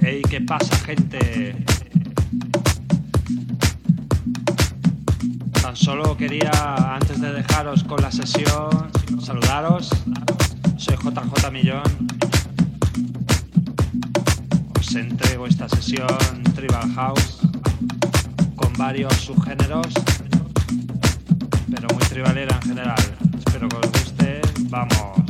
Hey, ¿qué pasa, gente? Tan solo quería, antes de dejaros con la sesión, saludaros. Soy JJ Millón. Os entrego esta sesión Tribal House con varios subgéneros, pero muy tribalera en general. Espero que os guste. Vamos.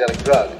Psychedelic drug.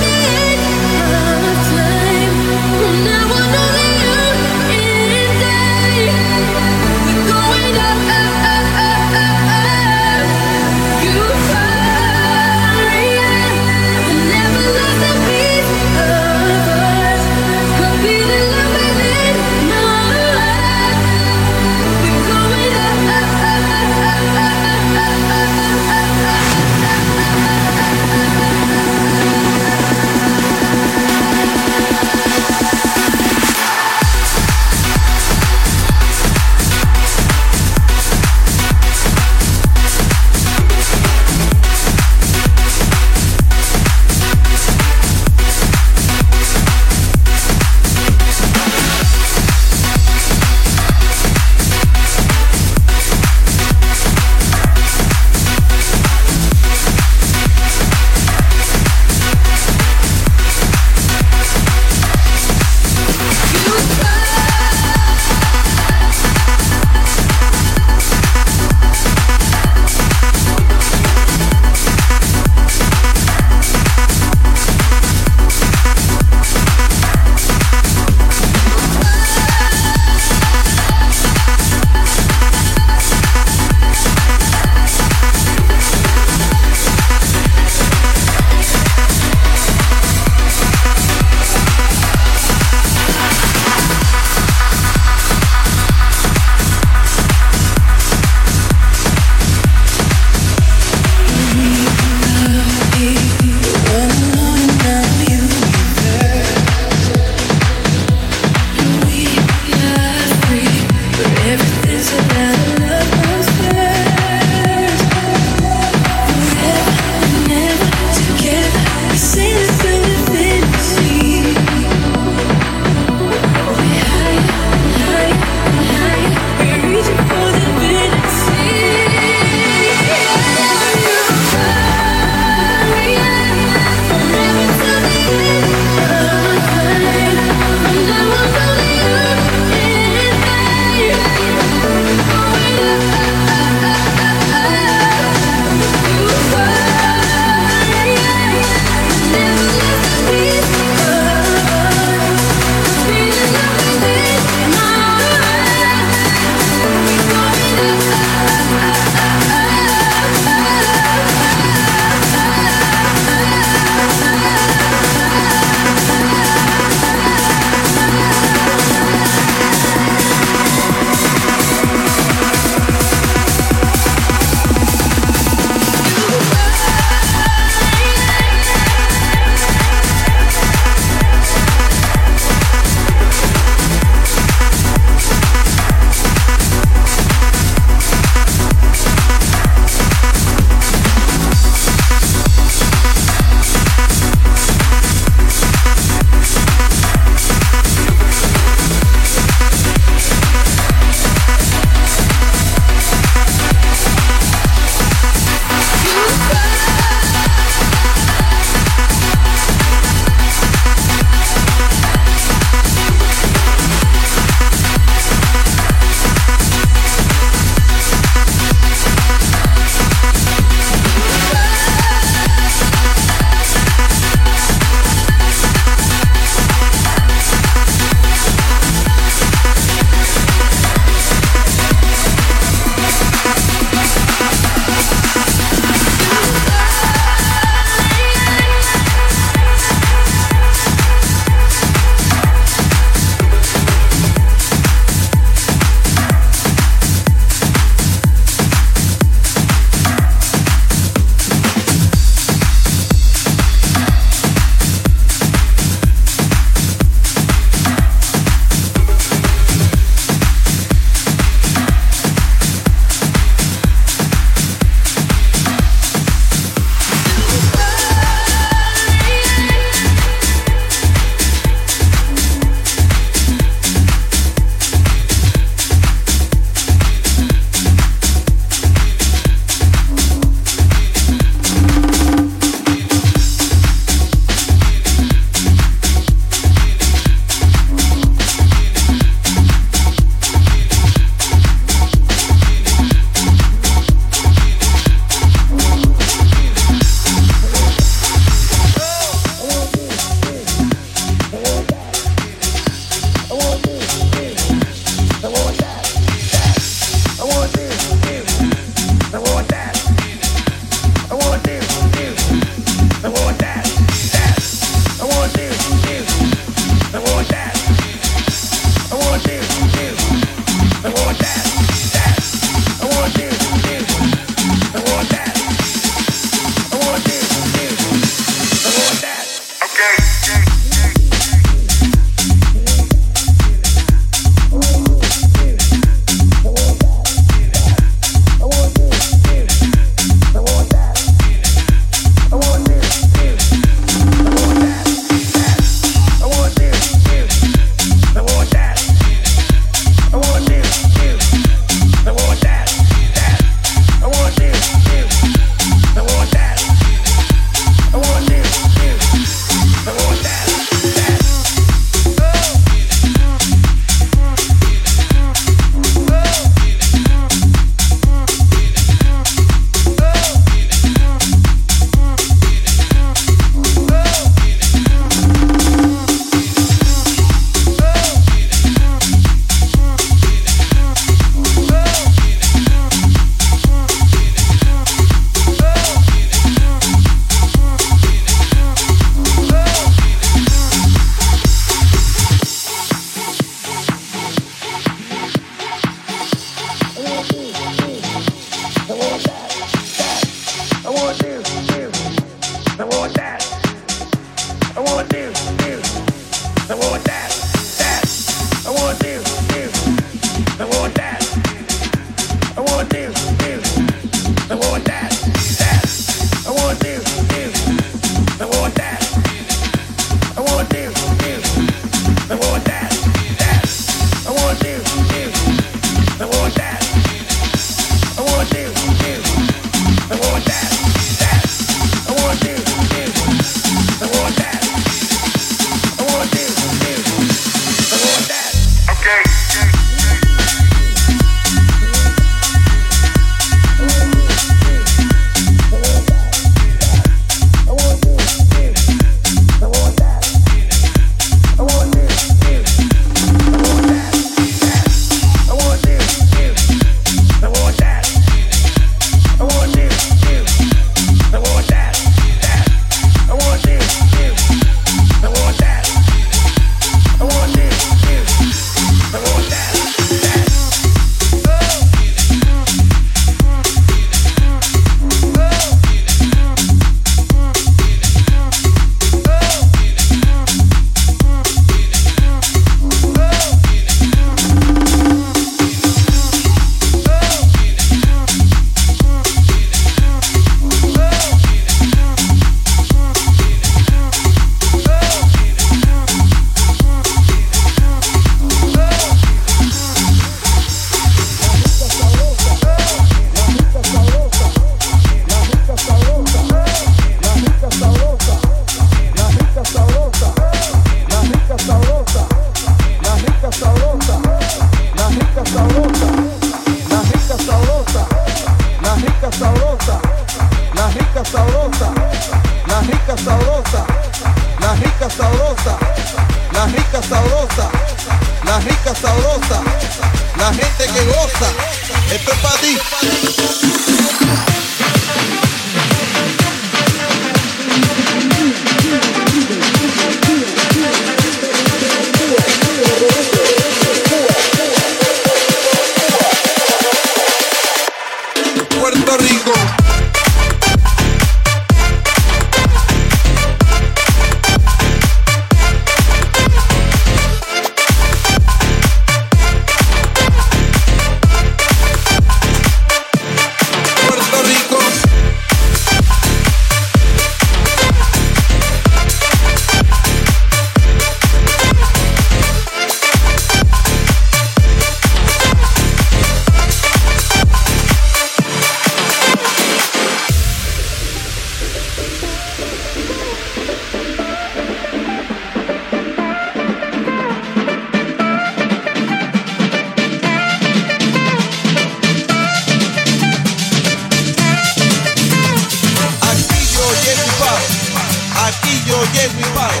llego y paro,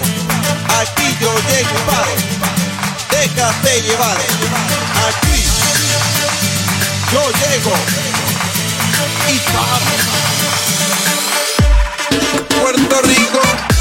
aquí yo llego y paro, déjate llevar, aquí yo llego y paro. Puerto Rico.